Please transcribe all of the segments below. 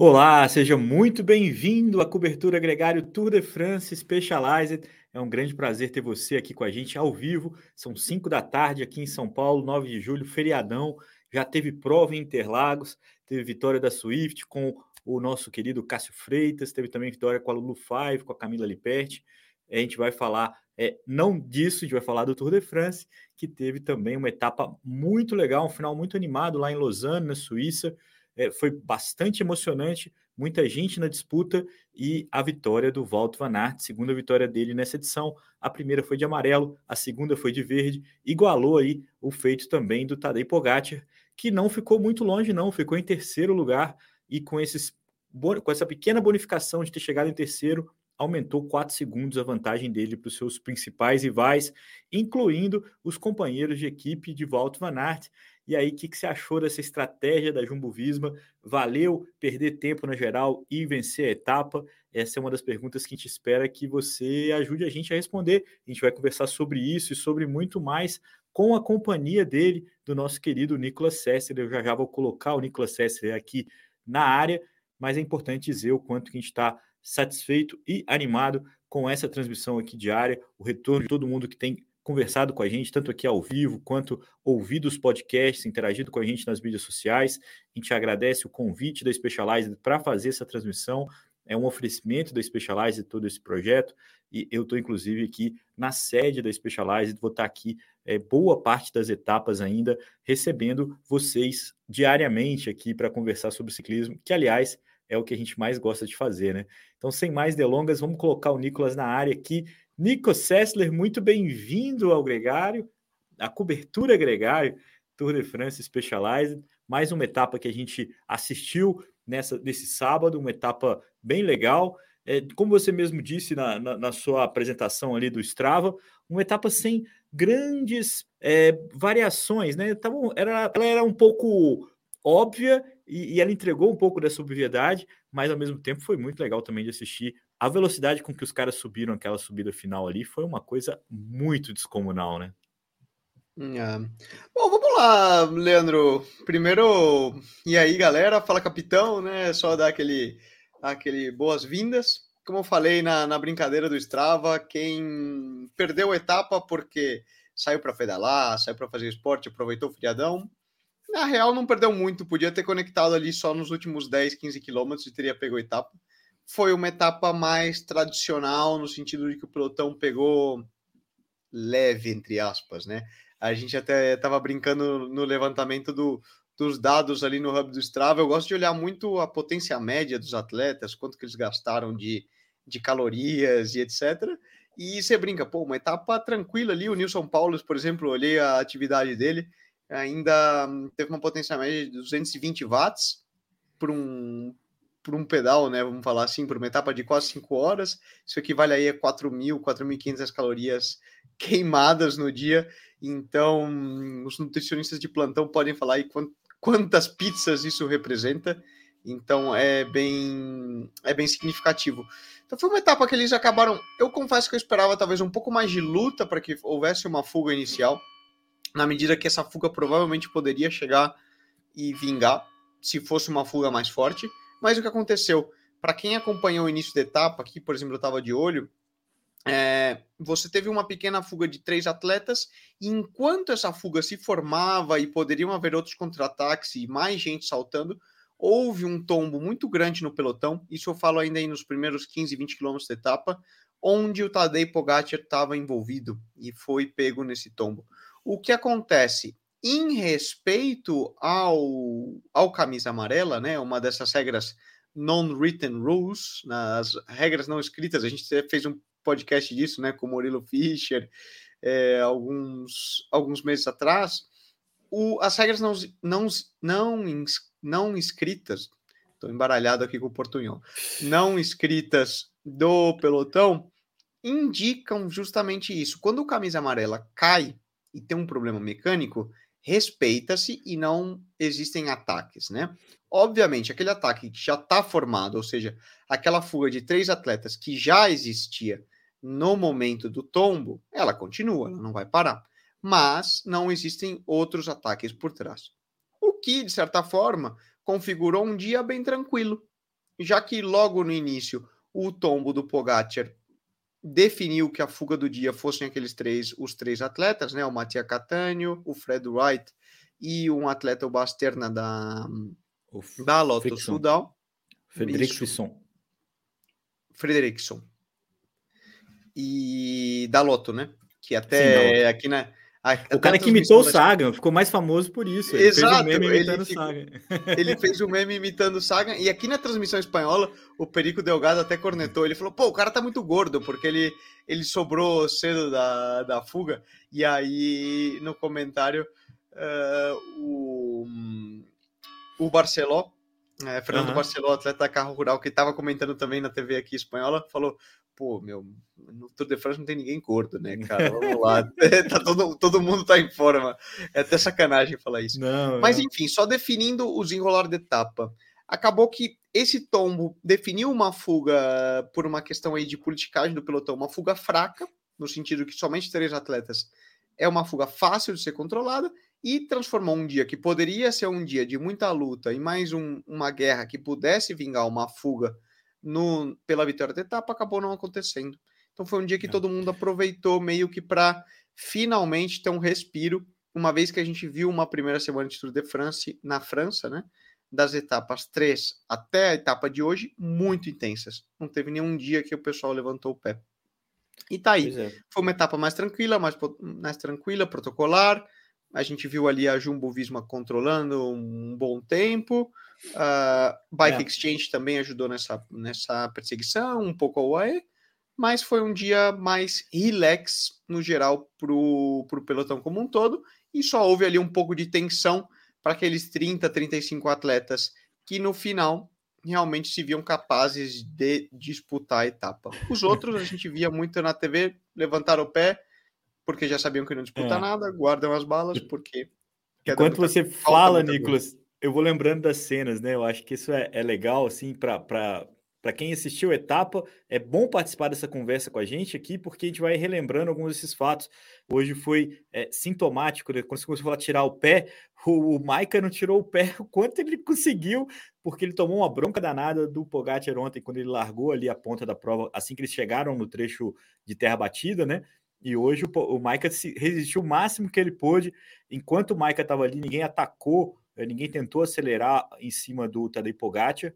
Olá, seja muito bem-vindo à cobertura Gregário Tour de France Specialized. É um grande prazer ter você aqui com a gente ao vivo. São 5 da tarde aqui em São Paulo, 9 de julho, feriadão. Já teve prova em Interlagos, teve vitória da Swift com o nosso querido Cássio Freitas, teve também vitória com a Lulu Five, com a Camila Liperti. A gente vai falar é, não disso, a gente vai falar do Tour de France, que teve também uma etapa muito legal, um final muito animado lá em Lausanne, na Suíça. É, foi bastante emocionante, muita gente na disputa e a vitória do Walt Van Aert, segunda vitória dele nessa edição. A primeira foi de amarelo, a segunda foi de verde, igualou aí o feito também do Tadej Pogacar, que não ficou muito longe não, ficou em terceiro lugar e com esses com essa pequena bonificação de ter chegado em terceiro, aumentou 4 segundos a vantagem dele para os seus principais rivais, incluindo os companheiros de equipe de Walt Van Aert. E aí, o que, que você achou dessa estratégia da Jumbo Visma? Valeu perder tempo na geral e vencer a etapa? Essa é uma das perguntas que a gente espera que você ajude a gente a responder. A gente vai conversar sobre isso e sobre muito mais com a companhia dele, do nosso querido Nicolas Sessler. Eu já já vou colocar o Nicolas Sessler aqui na área, mas é importante dizer o quanto que a gente está satisfeito e animado com essa transmissão aqui diária, o retorno de todo mundo que tem conversado com a gente, tanto aqui ao vivo, quanto ouvido os podcasts, interagido com a gente nas mídias sociais. A gente agradece o convite da Specialized para fazer essa transmissão. É um oferecimento da Specialized todo esse projeto. E eu estou, inclusive, aqui na sede da Specialized, vou estar tá aqui é, boa parte das etapas ainda, recebendo vocês diariamente aqui para conversar sobre ciclismo, que, aliás, é o que a gente mais gosta de fazer, né? Então, sem mais delongas, vamos colocar o Nicolas na área aqui Nico Sessler, muito bem-vindo ao Gregário, a cobertura Gregário, Tour de France Specialized, mais uma etapa que a gente assistiu nessa, nesse sábado, uma etapa bem legal. É, como você mesmo disse na, na, na, sua apresentação ali do Strava, uma etapa sem grandes é, variações, né? Tava, era, ela era um pouco óbvia e, e ela entregou um pouco dessa obviedade, mas ao mesmo tempo foi muito legal também de assistir a velocidade com que os caras subiram aquela subida final ali foi uma coisa muito descomunal, né? É. Bom, vamos lá, Leandro. Primeiro, e aí, galera? Fala, capitão, né? Só dar aquele, aquele boas-vindas. Como eu falei na, na brincadeira do Strava, quem perdeu a etapa porque saiu para pedalar, saiu para fazer esporte, aproveitou o feriadão, na real não perdeu muito, podia ter conectado ali só nos últimos 10, 15 quilômetros e teria pego a etapa foi uma etapa mais tradicional, no sentido de que o pelotão pegou leve, entre aspas, né? A gente até estava brincando no levantamento do, dos dados ali no hub do Strava. Eu gosto de olhar muito a potência média dos atletas, quanto que eles gastaram de, de calorias e etc. E você brinca, pô, uma etapa tranquila ali. O Nilson Paulo, por exemplo, olhei a atividade dele, ainda teve uma potência média de 220 watts por um, por um pedal, né? Vamos falar assim, por uma etapa de quase 5 horas. Isso equivale aí a 4.000, 4.500 calorias queimadas no dia. Então, os nutricionistas de plantão podem falar aí quantas pizzas isso representa. Então, é bem, é bem significativo. Então, foi uma etapa que eles acabaram. Eu confesso que eu esperava talvez um pouco mais de luta para que houvesse uma fuga inicial, na medida que essa fuga provavelmente poderia chegar e vingar se fosse uma fuga mais forte. Mas o que aconteceu? Para quem acompanhou o início da etapa, aqui, por exemplo, eu estava de olho, é, você teve uma pequena fuga de três atletas, e enquanto essa fuga se formava e poderiam haver outros contra-ataques e mais gente saltando, houve um tombo muito grande no pelotão. Isso eu falo ainda aí nos primeiros 15, 20 quilômetros da etapa, onde o Tadej Pogacar estava envolvido e foi pego nesse tombo. O que acontece? Em respeito ao, ao camisa amarela, né, uma dessas regras non-written rules, nas regras não escritas, a gente fez um podcast disso, né, com o Murilo Fischer, é, alguns, alguns meses atrás, o, as regras não, não, não, não escritas Estou embaralhado aqui com o portunhol. Não escritas do pelotão indicam justamente isso. Quando o camisa amarela cai e tem um problema mecânico, respeita-se e não existem ataques, né? Obviamente, aquele ataque que já está formado, ou seja, aquela fuga de três atletas que já existia no momento do tombo, ela continua, ela não vai parar. Mas não existem outros ataques por trás. O que, de certa forma, configurou um dia bem tranquilo, já que logo no início o tombo do Pogacar definiu que a fuga do dia fossem aqueles três, os três atletas, né? O Mattia Catânio, o Fred Wright e um atleta o Basterna da, o da Lotus Sudal. Frederickson. Frederickson. E da Loto, né? Que até Sim, aqui na a, o cara que imitou o Sagan ficou mais famoso por isso. Ele Exato, fez um meme imitando ele, Sagan. ele fez um meme imitando o Sagan. E aqui na transmissão espanhola, o Perico Delgado até cornetou. Ele falou: pô, o cara tá muito gordo, porque ele, ele sobrou cedo da, da fuga. E aí, no comentário, uh, o, o Barceló, é, Fernando uhum. Barceló, atleta da carro rural, que estava comentando também na TV aqui espanhola, falou: pô, meu, no Tour de France não tem ninguém gordo, né, cara? Vamos lá. tá todo, todo mundo tá em forma. É até sacanagem falar isso. Não, Mas, não. enfim, só definindo os enrolar de etapa. Acabou que esse tombo definiu uma fuga por uma questão aí de politicagem do pelotão, uma fuga fraca, no sentido que somente três atletas é uma fuga fácil de ser controlada, e transformou um dia que poderia ser um dia de muita luta e mais um, uma guerra que pudesse vingar uma fuga no, pela vitória da etapa, acabou não acontecendo. Então foi um dia que é. todo mundo aproveitou meio que para finalmente ter um respiro, uma vez que a gente viu uma primeira semana de Tour de France na França, né? Das etapas 3 até a etapa de hoje, muito intensas. Não teve nenhum dia que o pessoal levantou o pé. E tá aí. É. Foi uma etapa mais tranquila, mais, mais tranquila, protocolar. A gente viu ali a Jumbo Visma controlando um bom tempo. Uh, Bike é. Exchange também ajudou nessa, nessa perseguição, um pouco a UAE, mas foi um dia mais relax no geral para o pelotão como um todo, e só houve ali um pouco de tensão para aqueles 30, 35 atletas que no final realmente se viam capazes de disputar a etapa. Os outros a gente via muito na TV levantar o pé, porque já sabiam que não disputar é. nada, guardam as balas, porque. Enquanto você fala, Nicolas, eu vou lembrando das cenas, né? Eu acho que isso é, é legal, assim, para quem assistiu a etapa, é bom participar dessa conversa com a gente aqui, porque a gente vai relembrando alguns desses fatos. Hoje foi é, sintomático, né? quando você começou a tirar o pé, o, o Maika não tirou o pé o quanto ele conseguiu, porque ele tomou uma bronca danada do Pogacar ontem, quando ele largou ali a ponta da prova, assim que eles chegaram no trecho de terra batida, né? E hoje o, o Maika resistiu o máximo que ele pôde. Enquanto o Maika estava ali, ninguém atacou eh, ninguém tentou acelerar em cima do Tadej Pogacar,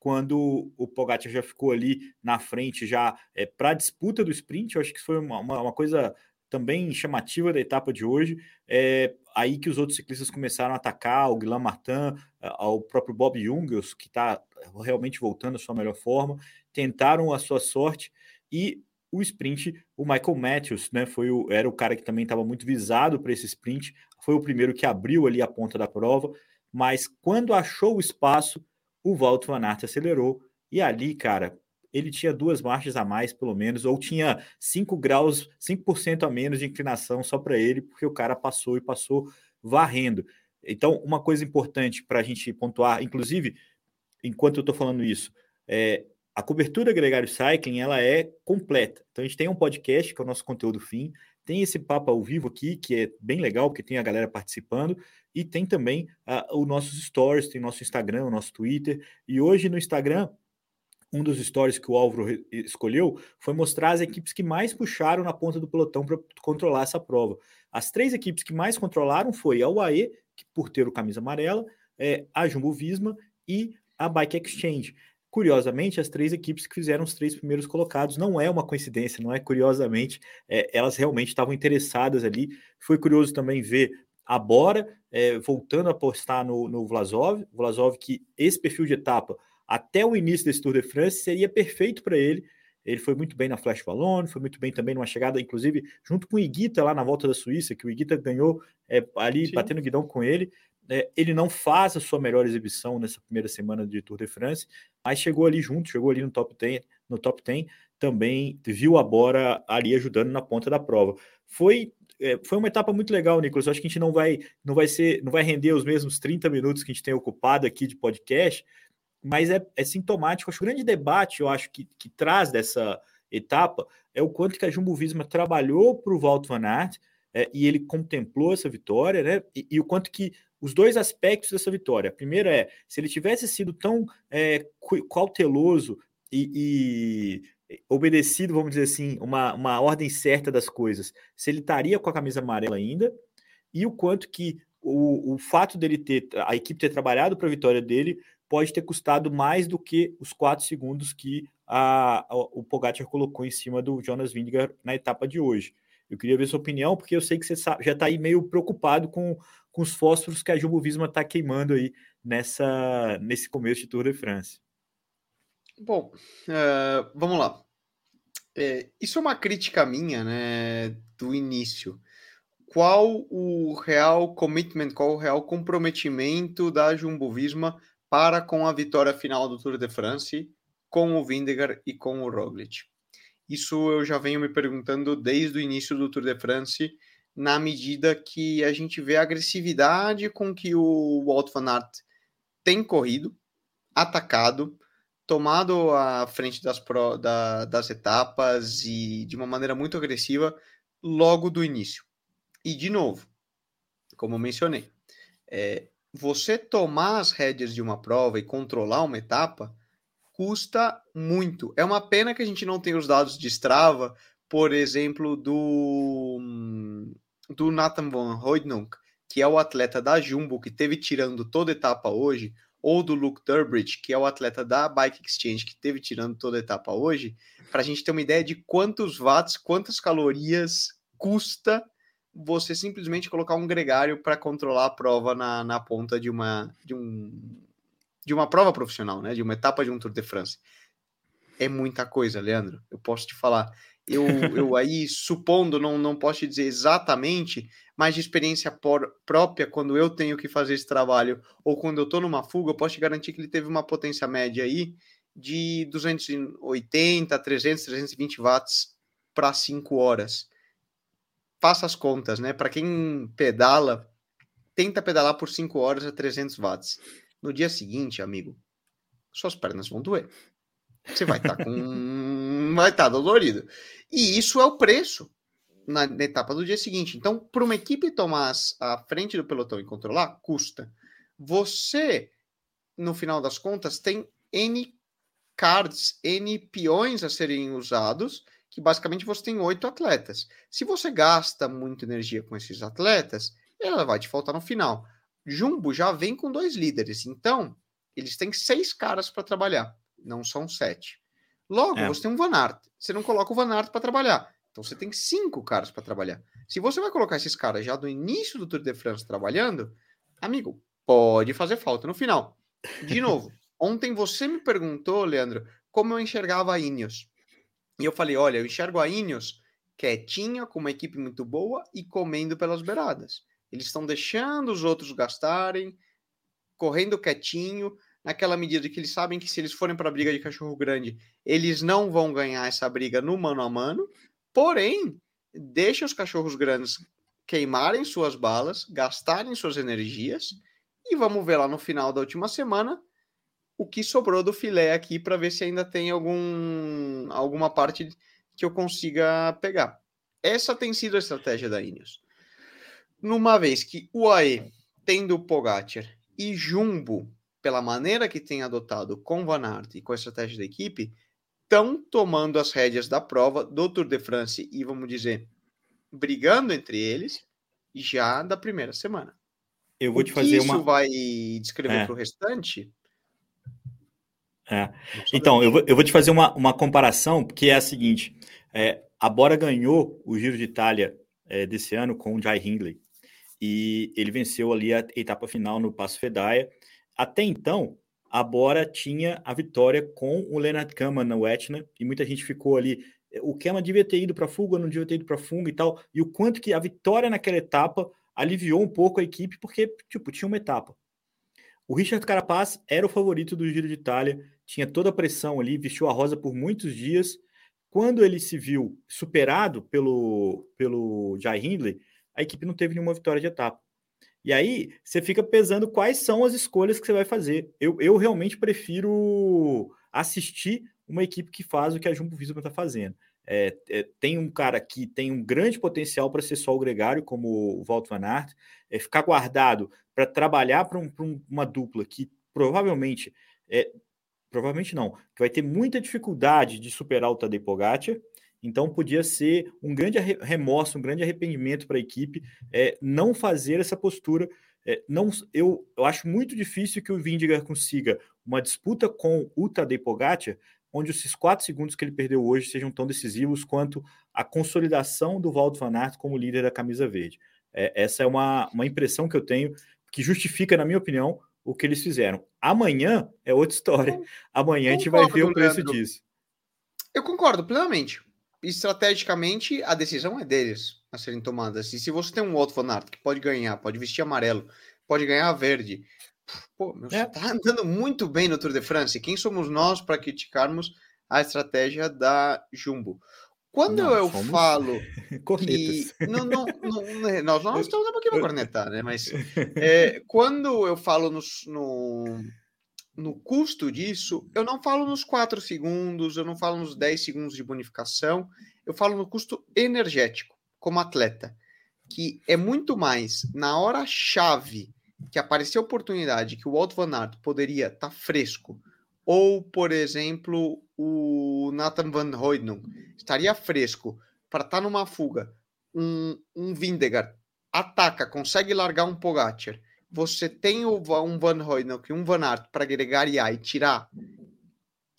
quando o Pogacar já ficou ali na frente já é, eh, para a disputa do sprint, eu acho que foi uma, uma, uma, coisa também chamativa da etapa de hoje, é aí que os outros ciclistas começaram a atacar, o Guilherme Martin, o próprio Bob Jungels, que está realmente voltando à sua melhor forma, tentaram a sua sorte, e o sprint, o Michael Matthews, né, foi o, era o cara que também estava muito visado para esse sprint, foi o primeiro que abriu ali a ponta da prova, mas quando achou o espaço, o Walt Van Aert acelerou e ali, cara, ele tinha duas marchas a mais, pelo menos, ou tinha 5 graus, 5% a menos de inclinação só para ele, porque o cara passou e passou varrendo. Então, uma coisa importante para a gente pontuar, inclusive, enquanto eu estou falando isso, é, a cobertura Gregário Cycling ela é completa. Então, a gente tem um podcast, que é o nosso conteúdo fim, tem esse papo ao vivo aqui, que é bem legal, porque tem a galera participando, e tem também uh, os nossos stories, tem nosso Instagram, o nosso Twitter. E hoje no Instagram, um dos stories que o Álvaro escolheu foi mostrar as equipes que mais puxaram na ponta do pelotão para controlar essa prova. As três equipes que mais controlaram foi a UAE, que por ter o camisa amarela, é, a Jumbo Visma e a Bike Exchange. Curiosamente, as três equipes que fizeram os três primeiros colocados, não é uma coincidência, não é curiosamente, é, elas realmente estavam interessadas ali. Foi curioso também ver a Bora é, voltando a apostar no, no Vlasov, Vlasov que esse perfil de etapa, até o início desse Tour de France, seria perfeito para ele. Ele foi muito bem na Flash Ballon, foi muito bem também numa chegada, inclusive, junto com o Iguita lá na volta da Suíça, que o Iguita ganhou é, ali, Sim. batendo guidão com ele. É, ele não faz a sua melhor exibição nessa primeira semana de Tour de France, mas chegou ali junto, chegou ali no top 10, no top 10 também viu a Bora ali ajudando na ponta da prova. Foi é, foi uma etapa muito legal, Nicolas. Eu acho que a gente não vai não vai ser não vai render os mesmos 30 minutos que a gente tem ocupado aqui de podcast, mas é, é sintomático. Acho o grande debate, eu acho que, que traz dessa etapa é o quanto que a Jumbo Visma trabalhou para o Walt Van Aert é, e ele contemplou essa vitória, né? E, e, o quanto que os dois aspectos dessa vitória. A primeira é se ele tivesse sido tão é, cauteloso e, e, obedecido, vamos dizer assim, uma, uma ordem certa das coisas, se ele estaria com a camisa amarela ainda, e o quanto que o, o fato dele ter, a equipe ter trabalhado para a vitória dele, pode ter custado mais do que os quatro segundos que a, a, o Pogacar colocou em cima do Jonas Vingegaard na etapa de hoje. Eu queria ver sua opinião, porque eu sei que você já está aí meio preocupado com, com os fósforos que a Jumbo Visma está queimando aí nessa, nesse começo de Tour de France. Bom, uh, vamos lá. É, isso é uma crítica minha, né, do início. Qual o real commitment, qual o real comprometimento da Jumbo Visma para com a vitória final do Tour de France, com o Vindegar e com o Roglic? Isso eu já venho me perguntando desde o início do Tour de France, na medida que a gente vê a agressividade com que o Walt van Aert tem corrido, atacado, tomado a frente das, pro, da, das etapas e de uma maneira muito agressiva logo do início. E, de novo, como mencionei, é, você tomar as rédeas de uma prova e controlar uma etapa custa muito. É uma pena que a gente não tenha os dados de Strava, por exemplo, do, do Nathan Van Hoydonk, que é o atleta da Jumbo que teve tirando toda etapa hoje, ou do Luke Durbridge, que é o atleta da Bike Exchange, que teve tirando toda etapa hoje, para a gente ter uma ideia de quantos watts, quantas calorias custa você simplesmente colocar um gregário para controlar a prova na, na ponta de uma, de, um, de uma prova profissional, né? de uma etapa de um Tour de France. É muita coisa, Leandro. Eu posso te falar. Eu, eu aí, supondo, não, não posso te dizer exatamente, mas de experiência por, própria, quando eu tenho que fazer esse trabalho ou quando eu estou numa fuga, eu posso te garantir que ele teve uma potência média aí de 280, 300, 320 watts para 5 horas. Faça as contas, né? Para quem pedala, tenta pedalar por 5 horas a 300 watts. No dia seguinte, amigo, suas pernas vão doer. Você vai estar tá com. vai estar tá dolorido. E isso é o preço na, na etapa do dia seguinte. Então, para uma equipe tomar a frente do pelotão e controlar, custa. Você, no final das contas, tem N cards, N peões a serem usados, que basicamente você tem oito atletas. Se você gasta muita energia com esses atletas, ela vai te faltar no final. Jumbo já vem com dois líderes, então eles têm seis caras para trabalhar, não são sete. Logo, é. você tem um Van Aert. Você não coloca o Van Aert para trabalhar. Então você tem cinco caras para trabalhar. Se você vai colocar esses caras já do início do Tour de France trabalhando, amigo, pode fazer falta no final. De novo, ontem você me perguntou, Leandro, como eu enxergava a Ineos. E eu falei, olha, eu enxergo a Ineos quietinha, com uma equipe muito boa e comendo pelas beiradas. Eles estão deixando os outros gastarem, correndo quietinho, naquela medida que eles sabem que se eles forem para a briga de cachorro grande, eles não vão ganhar essa briga no mano a mano, Porém, deixa os cachorros grandes queimarem suas balas, gastarem suas energias e vamos ver lá no final da última semana o que sobrou do filé aqui para ver se ainda tem algum alguma parte que eu consiga pegar. Essa tem sido a estratégia da Ineos. Numa vez que o AE, tendo o Pogacar e Jumbo, pela maneira que tem adotado com Van Aert e com a estratégia da equipe, estão tomando as rédeas da prova do Tour de France e, vamos dizer, brigando entre eles já da primeira semana. Eu vou o te fazer isso uma. Isso vai descrever é. para o restante? É. Então, eu vou, eu vou te fazer uma, uma comparação, que é a seguinte: é, a Bora ganhou o Giro de Itália é, desse ano com o Jai Hindley e ele venceu ali a etapa final no Passo Fedaia. Até então, a Bora tinha a vitória com o Leonard Kama no Etna, e muita gente ficou ali. O Kama devia ter ido para fuga, não devia ter ido para fuga e tal, e o quanto que a vitória naquela etapa aliviou um pouco a equipe, porque tipo, tinha uma etapa. O Richard Carapaz era o favorito do Giro de Itália, tinha toda a pressão ali, vestiu a rosa por muitos dias. Quando ele se viu superado pelo, pelo Jai Hindley, a equipe não teve nenhuma vitória de etapa. E aí você fica pesando quais são as escolhas que você vai fazer. Eu, eu realmente prefiro assistir uma equipe que faz o que a Jumbo Visma está fazendo. É, é, tem um cara que tem um grande potencial para ser só o gregário, como o Walt Van Aert, é, ficar guardado para trabalhar para um, um, uma dupla que provavelmente é, provavelmente não, que vai ter muita dificuldade de superar o Tadej Pogacar, então podia ser um grande remorso, um grande arrependimento para a equipe é, não fazer essa postura. É, não, eu, eu acho muito difícil que o Vindigar consiga uma disputa com o Tadej Pogacar, onde esses quatro segundos que ele perdeu hoje sejam tão decisivos quanto a consolidação do Valdo Van Aert como líder da camisa verde. É, essa é uma, uma impressão que eu tenho que justifica, na minha opinião, o que eles fizeram. Amanhã é outra história. Amanhã a gente vai ver o preço Leandro. disso. Eu concordo plenamente. Estrategicamente, a decisão é deles a serem tomadas. E se você tem um outro Van que pode ganhar, pode vestir amarelo, pode ganhar verde, pô, meu, é. tá andando muito bem no Tour de France. Quem somos nós para criticarmos a estratégia da Jumbo? Quando não, eu falo que não, não, não, né, nós não estamos aqui para cornetar, né? Mas é, quando eu falo no, no, no, custo disso, eu não falo nos 4 segundos, eu não falo nos 10 segundos de bonificação, eu falo no custo energético, como atleta, que é muito mais na hora chave que apareceu a oportunidade que o Walt Van Aert poderia estar tá fresco, ou, por exemplo, o Nathan Van Hoydon estaria fresco para estar tá numa fuga, um, um Vindegar ataca, consegue largar um Pogacar, você tem um Van Hoydon e um Van Aert para gregariar e tirar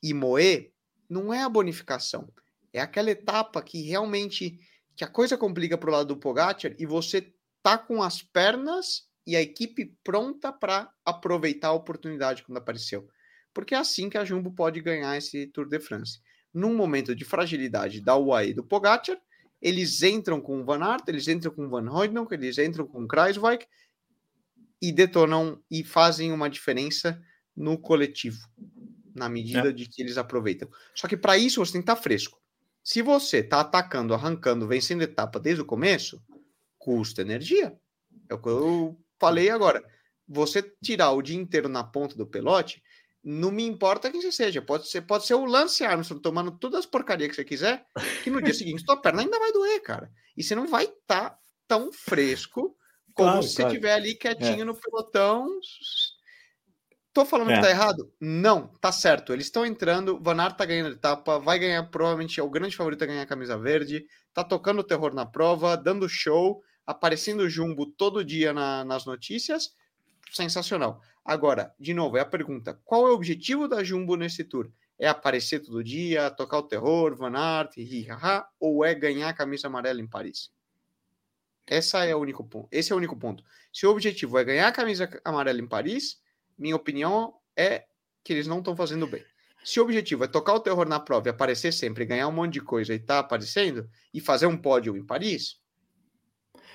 e moer, não é a bonificação. É aquela etapa que realmente que a coisa complica para o lado do Pogacar e você tá com as pernas e a equipe pronta para aproveitar a oportunidade quando apareceu. Porque é assim que a Jumbo pode ganhar esse Tour de France num momento de fragilidade da UAE e do Pogacar, eles entram com o Van Aert, eles entram com o Van Hoydonk, eles entram com o Kreiswijk e detonam e fazem uma diferença no coletivo, na medida é. de que eles aproveitam. Só que para isso você tem que estar tá fresco. Se você está atacando, arrancando, vencendo etapa desde o começo, custa energia. É o que eu falei agora. Você tirar o dia inteiro na ponta do pelote, não me importa quem você seja. Pode ser, pode ser o Lance Armstrong tomando todas as porcarias que você quiser, que no dia seguinte tua perna ainda vai doer, cara. E você não vai estar tá tão fresco como claro, se você estiver ali quietinho é. no pelotão. Tô falando é. que tá errado? Não, tá certo. Eles estão entrando, Van Aert tá ganhando etapa, vai ganhar, provavelmente é o grande favorito a ganhar a camisa verde, tá tocando o terror na prova, dando show, aparecendo jumbo todo dia na, nas notícias. Sensacional. Agora, de novo, é a pergunta: qual é o objetivo da Jumbo nesse tour? É aparecer todo dia, tocar o terror, Van Aert, hi, ha, ou é ganhar a camisa amarela em Paris? Essa é o único ponto. Esse é o único ponto. Se o objetivo é ganhar a camisa amarela em Paris, minha opinião é que eles não estão fazendo bem. Se o objetivo é tocar o terror na prova e aparecer sempre, ganhar um monte de coisa e tá aparecendo, e fazer um pódio em Paris,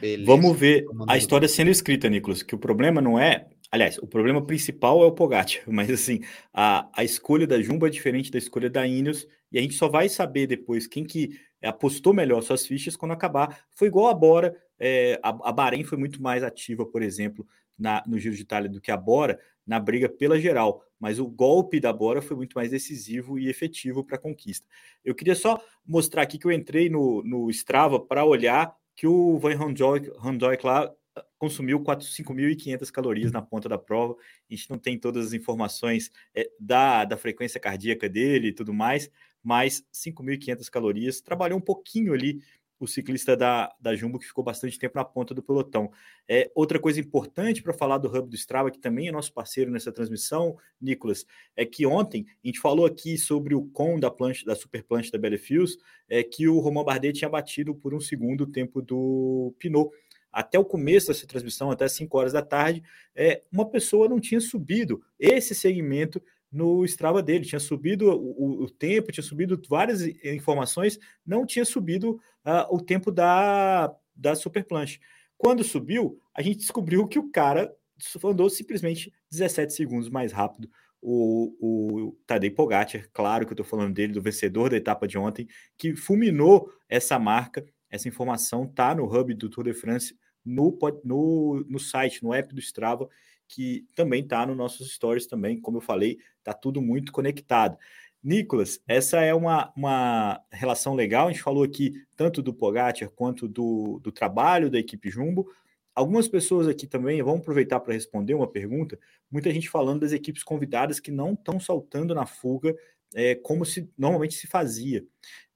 beleza. Vamos ver a história sendo escrita, Nicolas, que o problema não é Aliás, o problema principal é o Pogacar, mas assim, a, a escolha da Jumbo é diferente da escolha da Ineos, e a gente só vai saber depois quem que apostou melhor suas fichas quando acabar. Foi igual a Bora, é, a, a Bahrein foi muito mais ativa, por exemplo, na, no Giro de Itália do que a Bora na briga pela geral, mas o golpe da Bora foi muito mais decisivo e efetivo para a conquista. Eu queria só mostrar aqui que eu entrei no, no Strava para olhar que o Van Rondijk lá consumiu 5.500 calorias na ponta da prova. A gente não tem todas as informações é, da, da frequência cardíaca dele e tudo mais, mas 5.500 calorias. Trabalhou um pouquinho ali o ciclista da, da Jumbo, que ficou bastante tempo na ponta do pelotão. É, outra coisa importante para falar do Hub do Strava, que também é nosso parceiro nessa transmissão, Nicolas, é que ontem a gente falou aqui sobre o com da plancha, da super plancha da Belefius, é que o Romain Bardet tinha batido por um segundo o tempo do Pinot até o começo dessa transmissão, até 5 horas da tarde, é, uma pessoa não tinha subido esse segmento no Strava dele, tinha subido o, o tempo, tinha subido várias informações, não tinha subido uh, o tempo da, da Superplanche. Quando subiu, a gente descobriu que o cara andou simplesmente 17 segundos mais rápido. O, o Tadej Pogacar, claro que eu estou falando dele, do vencedor da etapa de ontem, que fulminou essa marca. Essa informação está no hub do Tour de France, no, no, no site, no app do Strava, que também está nos nossos stories também. Como eu falei, está tudo muito conectado. Nicolas, essa é uma, uma relação legal. A gente falou aqui tanto do Pogacar quanto do, do trabalho da equipe Jumbo. Algumas pessoas aqui também vão aproveitar para responder uma pergunta. Muita gente falando das equipes convidadas que não estão saltando na fuga é, como se normalmente se fazia.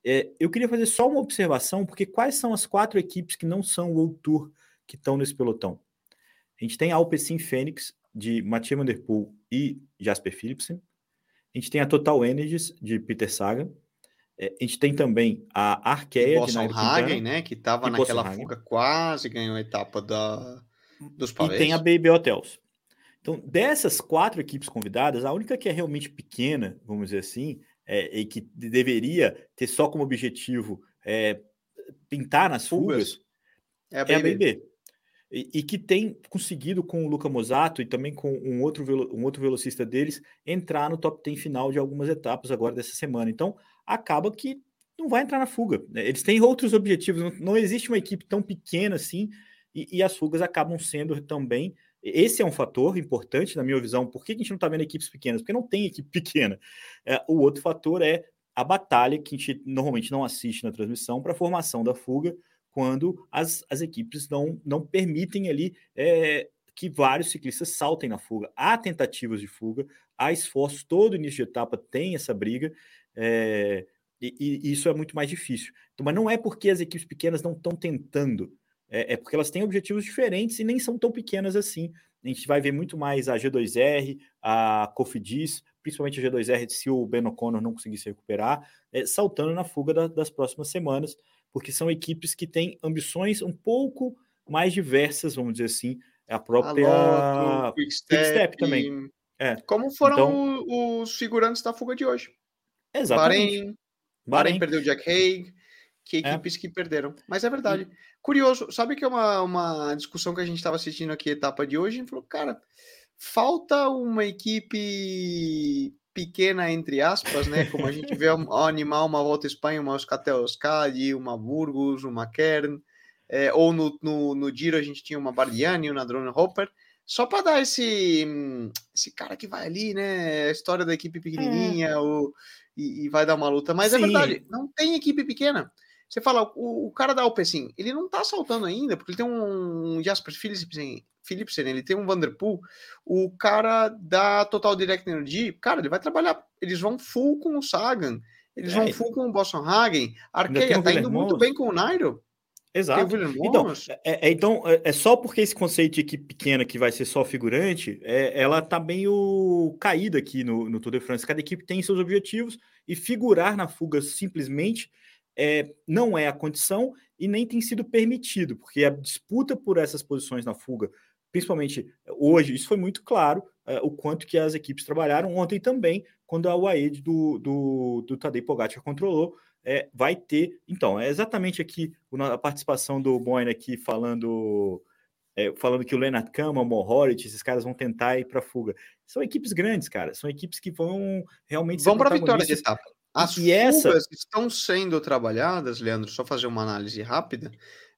É, eu queria fazer só uma observação, porque quais são as quatro equipes que não são o World Tour que estão nesse pelotão? A gente tem a Alpecin Fênix, de Mathieu Van Der Poel e Jasper Philipsen. A gente tem a Total Energies, de Peter Sagan. É, a gente tem também a Arkea de Nairo Hagen, né? Que estava naquela fuga, quase ganhou a etapa da, dos pavês. E tem a Baby Hotels. Então, dessas quatro equipes convidadas, a única que é realmente pequena, vamos dizer assim, é, e que deveria ter só como objetivo é, pintar nas fugas, fugas é a BB. É a BB. E, e, que tem conseguido com o Luca Mosato e também com um outro, um outro velocista deles entrar no top 10 final de algumas etapas agora dessa semana. Então, acaba que não vai entrar na fuga. Né? Eles têm outros objetivos, não, não existe uma equipe tão pequena assim, e, e, as fugas acabam sendo também. Esse é um fator importante, na minha visão. Por que a gente não está vendo equipes pequenas? Porque não tem equipe pequena. É, o outro fator é a batalha, que a gente normalmente não assiste na transmissão, para a formação da fuga quando as, as equipes não, não permitem ali é, que vários ciclistas saltem na fuga. Há tentativas de fuga, há esforços, todo início de etapa tem essa briga, é, e, e, isso é muito mais difícil. Então, mas não é porque as equipes pequenas não estão tentando, é, é, porque elas têm objetivos diferentes e nem são tão pequenas assim. A gente vai ver muito mais a G2R, a Cofidis, principalmente a G2R, se o Ben O'Connor não conseguir se recuperar, é, saltando na fuga da, das próximas semanas porque são equipes que têm ambições um pouco mais diversas, vamos dizer assim. A própria Loto, Quickstep também. É. Como foram então, os figurantes da fuga de hoje. Exatamente. Bahrein, Bahrein perdeu Jack Haig, que é. equipes é. que perderam. Mas é verdade. Curioso, sabe que é uma, uma discussão que a gente estava assistindo aqui, etapa de hoje, e falou, cara, falta uma equipe pequena, entre aspas, né? Como a gente vê um animal, uma Volta à Espanha, uma Euskaltel Euskadi, uma Burgos, uma Kern, é, ou no, no, no Giro a gente tinha uma Bardiani, uma Drone Hopper, só para dar esse, esse cara que vai ali, né? A história da equipe pequenininha é. o, e, e, vai dar uma luta. Mas é Sim. é verdade, não tem equipe pequena. Você fala, o, o cara da Alpecin, ele não tá saltando ainda, porque ele tem um Jasper Philipsen, Philipsen, ele tem um Vanderpool, o cara da Total Direct Energy, cara, ele vai trabalhar, eles vão full com o Sagan, eles é, vão full com o Boston Hagen, Arqueia tá indo muito bem com o Nairo. Exato. Então é, é, então, é, é, só porque esse conceito de equipe pequena que vai ser só figurante, é, ela tá meio caída aqui no, no Tour de France. Cada equipe tem seus objetivos e figurar na fuga simplesmente é, não é a condição e nem tem sido permitido, porque a disputa por essas posições na fuga principalmente hoje, isso foi muito claro, é, o quanto que as equipes trabalharam ontem também, quando a UAE do, do, do Tadej Pogacar controlou, é, vai ter, então, é exatamente aqui a participação do Boyne aqui falando é, falando que o Leonard Kama, o Mohoric, esses caras vão tentar ir para fuga. São equipes grandes, cara, são equipes que vão realmente vão para a vitória de etapa. As e fugas essa... estão sendo trabalhadas, Leandro, só fazer uma análise rápida,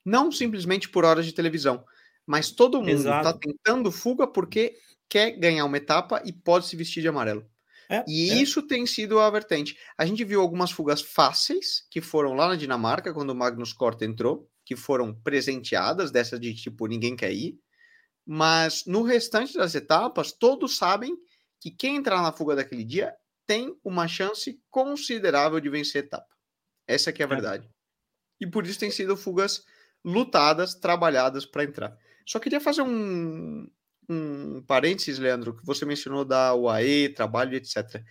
não simplesmente por horas de televisão, mas todo mundo está tentando fuga porque quer ganhar uma etapa e pode se vestir de amarelo. É, e é. isso tem sido a vertente. A gente viu algumas fugas fáceis que foram lá na Dinamarca, quando o Magnus Cort entrou, que foram presenteadas, dessa de tipo ninguém quer ir. Mas no restante das etapas, todos sabem que quem entrar na fuga daquele dia tem uma chance considerável de vencer a etapa. Essa é a verdade. E por isso tem sido fugas lutadas, trabalhadas para entrar. Só queria fazer um, um parênteses, Leandro, que você mencionou da UAE, trabalho, etc.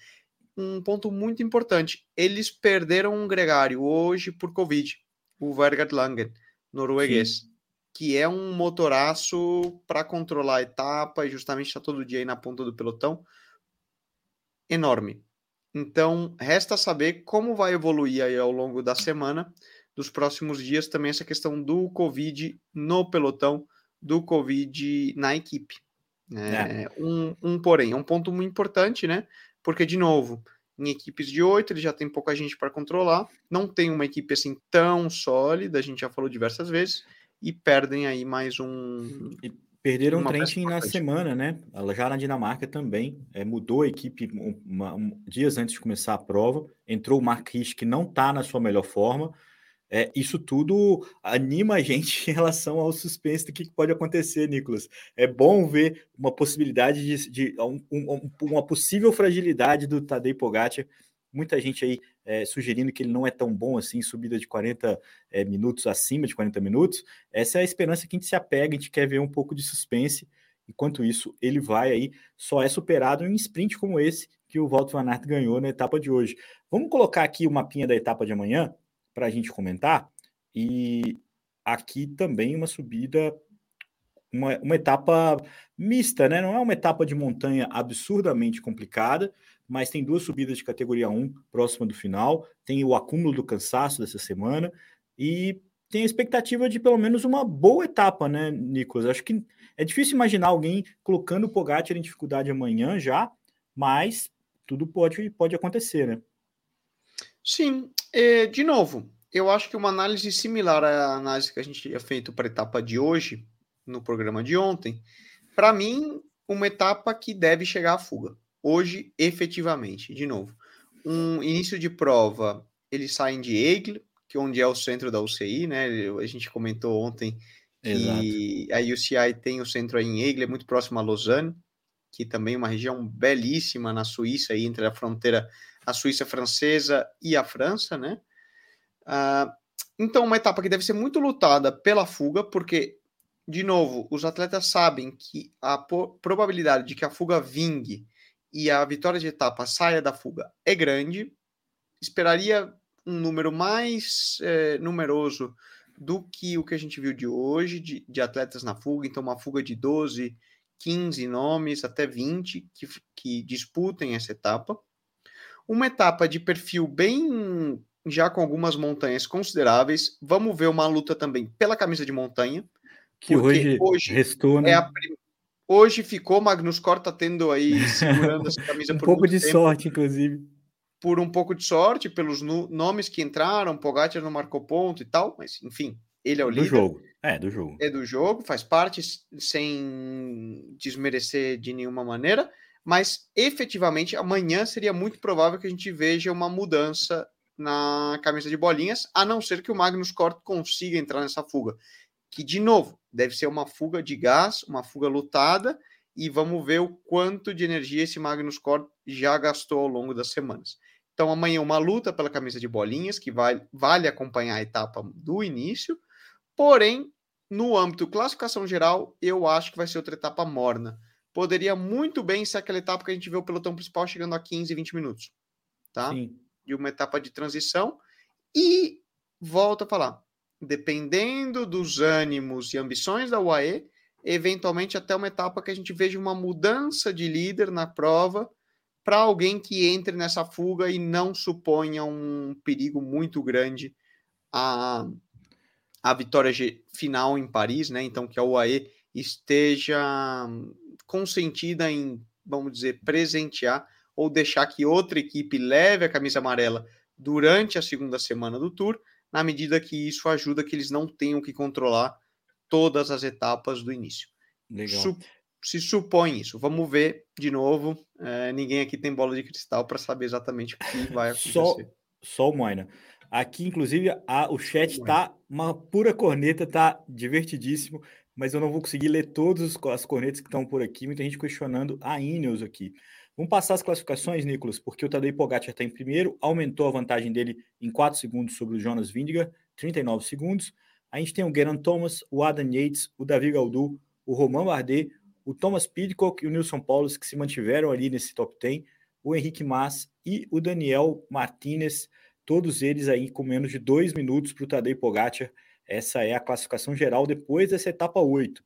Um ponto muito importante: eles perderam um gregário hoje por Covid, o Vergard Langen, norueguês, Sim. que é um motoraço para controlar a etapa e justamente está todo dia aí na ponta do pelotão. Enorme. Então, resta saber como vai evoluir aí ao longo da semana dos próximos dias também essa questão do Covid no pelotão, do Covid na equipe. É, é. Um, um porém, é um ponto muito importante, né? Porque, de novo, em equipes de oito, ele já tem pouca gente para controlar, não tem uma equipe assim tão sólida, a gente já falou diversas vezes, e perdem aí mais um. E perderam o Trentin na semana, né? Já na Dinamarca também. É, mudou a equipe uma, um, dias antes de começar a prova. Entrou o Mark que não está na sua melhor forma. É, isso tudo anima a gente em relação ao suspense do que pode acontecer, Nicolas. É bom ver uma possibilidade de, de um, um, uma possível fragilidade do Tadej Pogacar. Muita gente aí é, sugerindo que ele não é tão bom assim, subida de 40 é, minutos acima de 40 minutos. Essa é a esperança que a gente se apega, a gente quer ver um pouco de suspense. Enquanto isso, ele vai aí, só é superado em sprint como esse que o Walter Van Aert ganhou na etapa de hoje. Vamos colocar aqui o mapinha da etapa de amanhã para a gente comentar. E aqui também uma subida, uma, uma etapa mista, né? Não é uma etapa de montanha absurdamente complicada, mas tem duas subidas de categoria 1 próxima do final, tem o acúmulo do cansaço dessa semana e tem a expectativa de pelo menos uma boa etapa, né, Nicolas? Acho que é difícil imaginar alguém colocando o Pogacar em dificuldade amanhã já, mas tudo pode, pode acontecer, né? Sim, é, de novo, eu acho que uma análise similar à análise que a gente tinha feito para a etapa de hoje, no programa de ontem, para mim, uma etapa que deve chegar à fuga. Hoje, efetivamente, de novo. Um início de prova, eles saem de Eigle, que é onde é o centro da UCI, né? A gente comentou ontem que Exato. a UCI tem o centro aí em Eigle, é muito próximo a Lausanne, que também é uma região belíssima na Suíça, aí entre a fronteira a Suíça francesa e a França, né? Uh, então, uma etapa que deve ser muito lutada pela fuga, porque, de novo, os atletas sabem que a probabilidade de que a fuga vingue e a vitória de etapa saia da fuga é grande. Esperaria um número mais é, numeroso do que o que a gente viu de hoje, de, de, atletas na fuga, então uma fuga de 12, 15 nomes, até 20 que, que disputem essa etapa. Uma etapa de perfil bem já com algumas montanhas consideráveis. Vamos ver uma luta também pela camisa de montanha. Que hoje, hoje restou, né? É a, hoje ficou, Magnus Corta tendo aí segurando essa camisa um por pouco de tempo, sorte, inclusive. Por um pouco de sorte, pelos nomes que entraram, Pogacar não marcou ponto e tal, mas enfim, ele é o do líder. Do jogo, é, do jogo. É do jogo, faz parte sem desmerecer de nenhuma maneira mas efetivamente amanhã seria muito provável que a gente veja uma mudança na camisa de bolinhas, a não ser que o Magnus Cort consiga entrar nessa fuga, que de novo deve ser uma fuga de gás, uma fuga lutada, e vamos ver o quanto de energia esse Magnus Cort já gastou ao longo das semanas. Então amanhã uma luta pela camisa de bolinhas, que vai, vale acompanhar a etapa do início, porém, no âmbito classificação geral, eu acho que vai ser outra etapa morna poderia muito bem ser aquela etapa que a gente vê o pelotão principal chegando a 15, 20 minutos, tá? Sim. De uma etapa de transição. E volto a falar, dependendo dos ânimos e ambições da UAE, eventualmente até uma etapa que a gente veja uma mudança de líder na prova para alguém que entre nessa fuga e não suponha um perigo muito grande a, a vitória final em Paris, né? Então que a UAE esteja consentida em, vamos dizer, presentear ou deixar que outra equipe leve a camisa amarela durante a segunda semana do Tour, na medida que isso ajuda que eles não tenham que controlar todas as etapas do início. Su se supõe isso. Vamos ver de novo. É, ninguém aqui tem bola de cristal para saber exatamente o que vai acontecer. Só, só o Moina. Aqui, inclusive, a, o chat está uma pura corneta, tá divertidíssimo mas eu não vou conseguir ler todas as cornetas que estão por aqui. Muita gente questionando a Ineos aqui. Vamos passar as classificações, Nicolas, porque o Tadej Pogacar está em primeiro, aumentou a vantagem dele em 4 segundos sobre o Jonas Vingegaard, 39 segundos. A gente tem o Geraint Thomas, o Adam Yates, o Davi Gaudu, o Romain Bardet, o Thomas Pidcock e o Nilson Paulos, que se mantiveram ali nesse top 10, o Henrique Mas e o Daniel Martinez, todos eles aí com menos de dois minutos para o Tadej Pogacar essa é a classificação geral depois dessa etapa 8.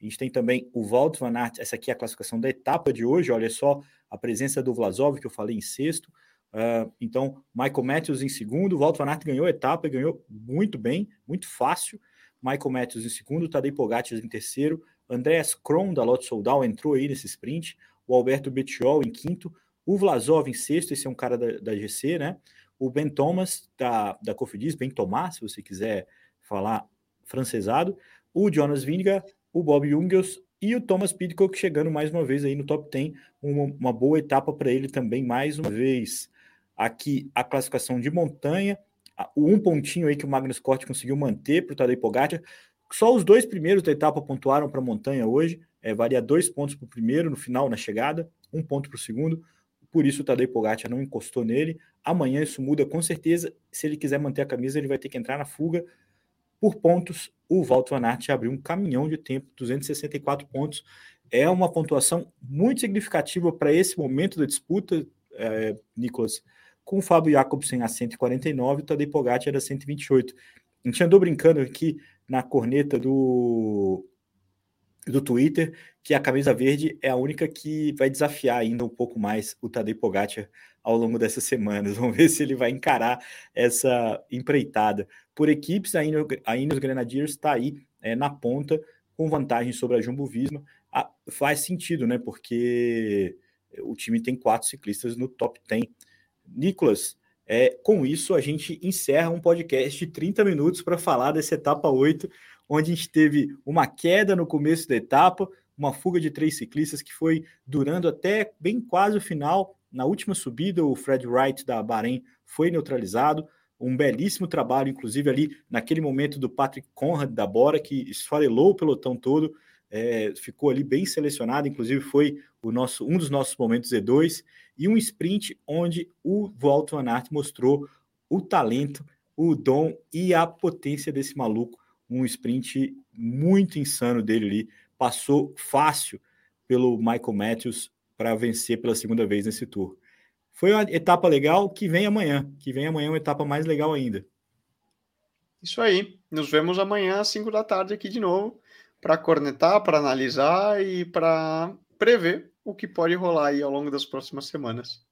A gente tem também o Walt Van Aert, essa aqui é a classificação da etapa de hoje, olha só a presença do Vlasov, que eu falei em sexto, Uh, então, Michael Matthews em segundo, Walter Van Aert ganhou a etapa ganhou muito bem, muito fácil. Michael Matthews em segundo, Tadej Pogacar em terceiro, Andreas Kron da Lotto Soldal entrou aí nesse sprint, o Alberto Bettiol em quinto, o Vlasov em sexto, esse é um cara da, da GC, né? O Ben Thomas da, da Cofidis, Ben Thomas, se você quiser falar francesado, o Jonas Vingegaard, o Bob Jungels e o Thomas Pidcock chegando mais uma vez aí no top 10, uma, uma boa etapa para ele também mais uma vez. Aqui a classificação de montanha, o um pontinho aí que o Magnus Cort conseguiu manter para o Tadej Pogacar. Só os dois primeiros da etapa pontuaram para a montanha hoje, é, varia dois pontos para o primeiro no final, na chegada, um ponto para o segundo. Por isso o Tadej Pogacar não encostou nele. Amanhã isso muda com certeza. Se ele quiser manter a camisa, ele vai ter que entrar na fuga por pontos. O Walter Van Aert abriu um caminhão de tempo, 264 pontos. É uma pontuação muito significativa para esse momento da disputa, é, Nicolas, com o Fábio Jacobsen a 149 e o Tadej Pogacar a 128. A gente andou brincando aqui na corneta do, do Twitter que a camisa verde é a única que vai desafiar ainda um pouco mais o Tadej Pogacar ao longo dessas semanas. Vamos ver se ele vai encarar essa empreitada. Por equipes, ainda, ainda os Grenadiers está aí é, na ponta com vantagem sobre a Jumbo Visma. Ah, faz sentido, né? Porque o time tem quatro ciclistas no top 10. Nicolas, é, com isso a gente encerra um podcast de 30 minutos para falar dessa etapa 8 onde a gente teve uma queda no começo da etapa, uma fuga de três ciclistas que foi durando até bem quase o final. Na última subida, o Fred Wright da Bahrein foi neutralizado. Um belíssimo trabalho, inclusive, ali naquele momento do Patrick Conrad da Bora, que esfarelou o pelotão todo, é, ficou ali bem selecionado, inclusive foi o nosso um dos nossos momentos Z2, e um sprint onde o Walter Van Aert mostrou o talento, o dom e a potência desse maluco um sprint muito insano dele ali, passou fácil pelo Michael Matthews para vencer pela segunda vez nesse tour. Foi uma etapa legal que vem amanhã, que vem amanhã uma etapa mais legal ainda. Isso aí. Nos vemos amanhã às 5 da tarde aqui de novo para cornetar, para analisar e para prever o que pode rolar aí ao longo das próximas semanas.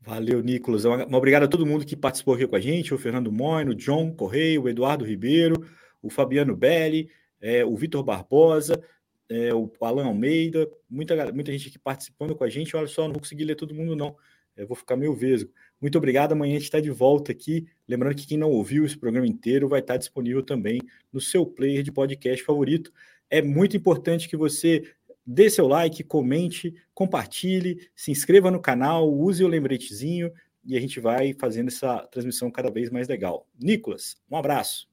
Valeu, Nicolas. Uma obrigado a todo mundo que participou aqui com a gente, o Fernando Moino, o John Correia, o Eduardo Ribeiro, o Fabiano Belli, é, o Vitor Barbosa, é, o Alan Almeida, muita, muita gente aqui participando com a gente. Olha só, não vou conseguir ler todo mundo, não. Eu vou ficar meio vesgo. Muito obrigado. Amanhã a gente está de volta aqui. Lembrando que quem não ouviu esse programa inteiro vai estar disponível também no seu player de podcast favorito. É muito importante que você dê seu like, comente, compartilhe, se inscreva no canal, use o lembretezinho e a gente vai fazendo essa transmissão cada vez mais legal. Nicolas, um abraço.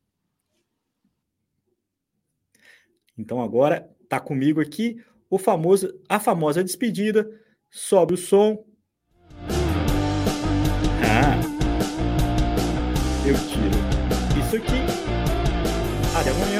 Então agora tá comigo aqui o famoso, a famosa despedida. Sobe o som. Eu tiro isso aqui. Até amanhã.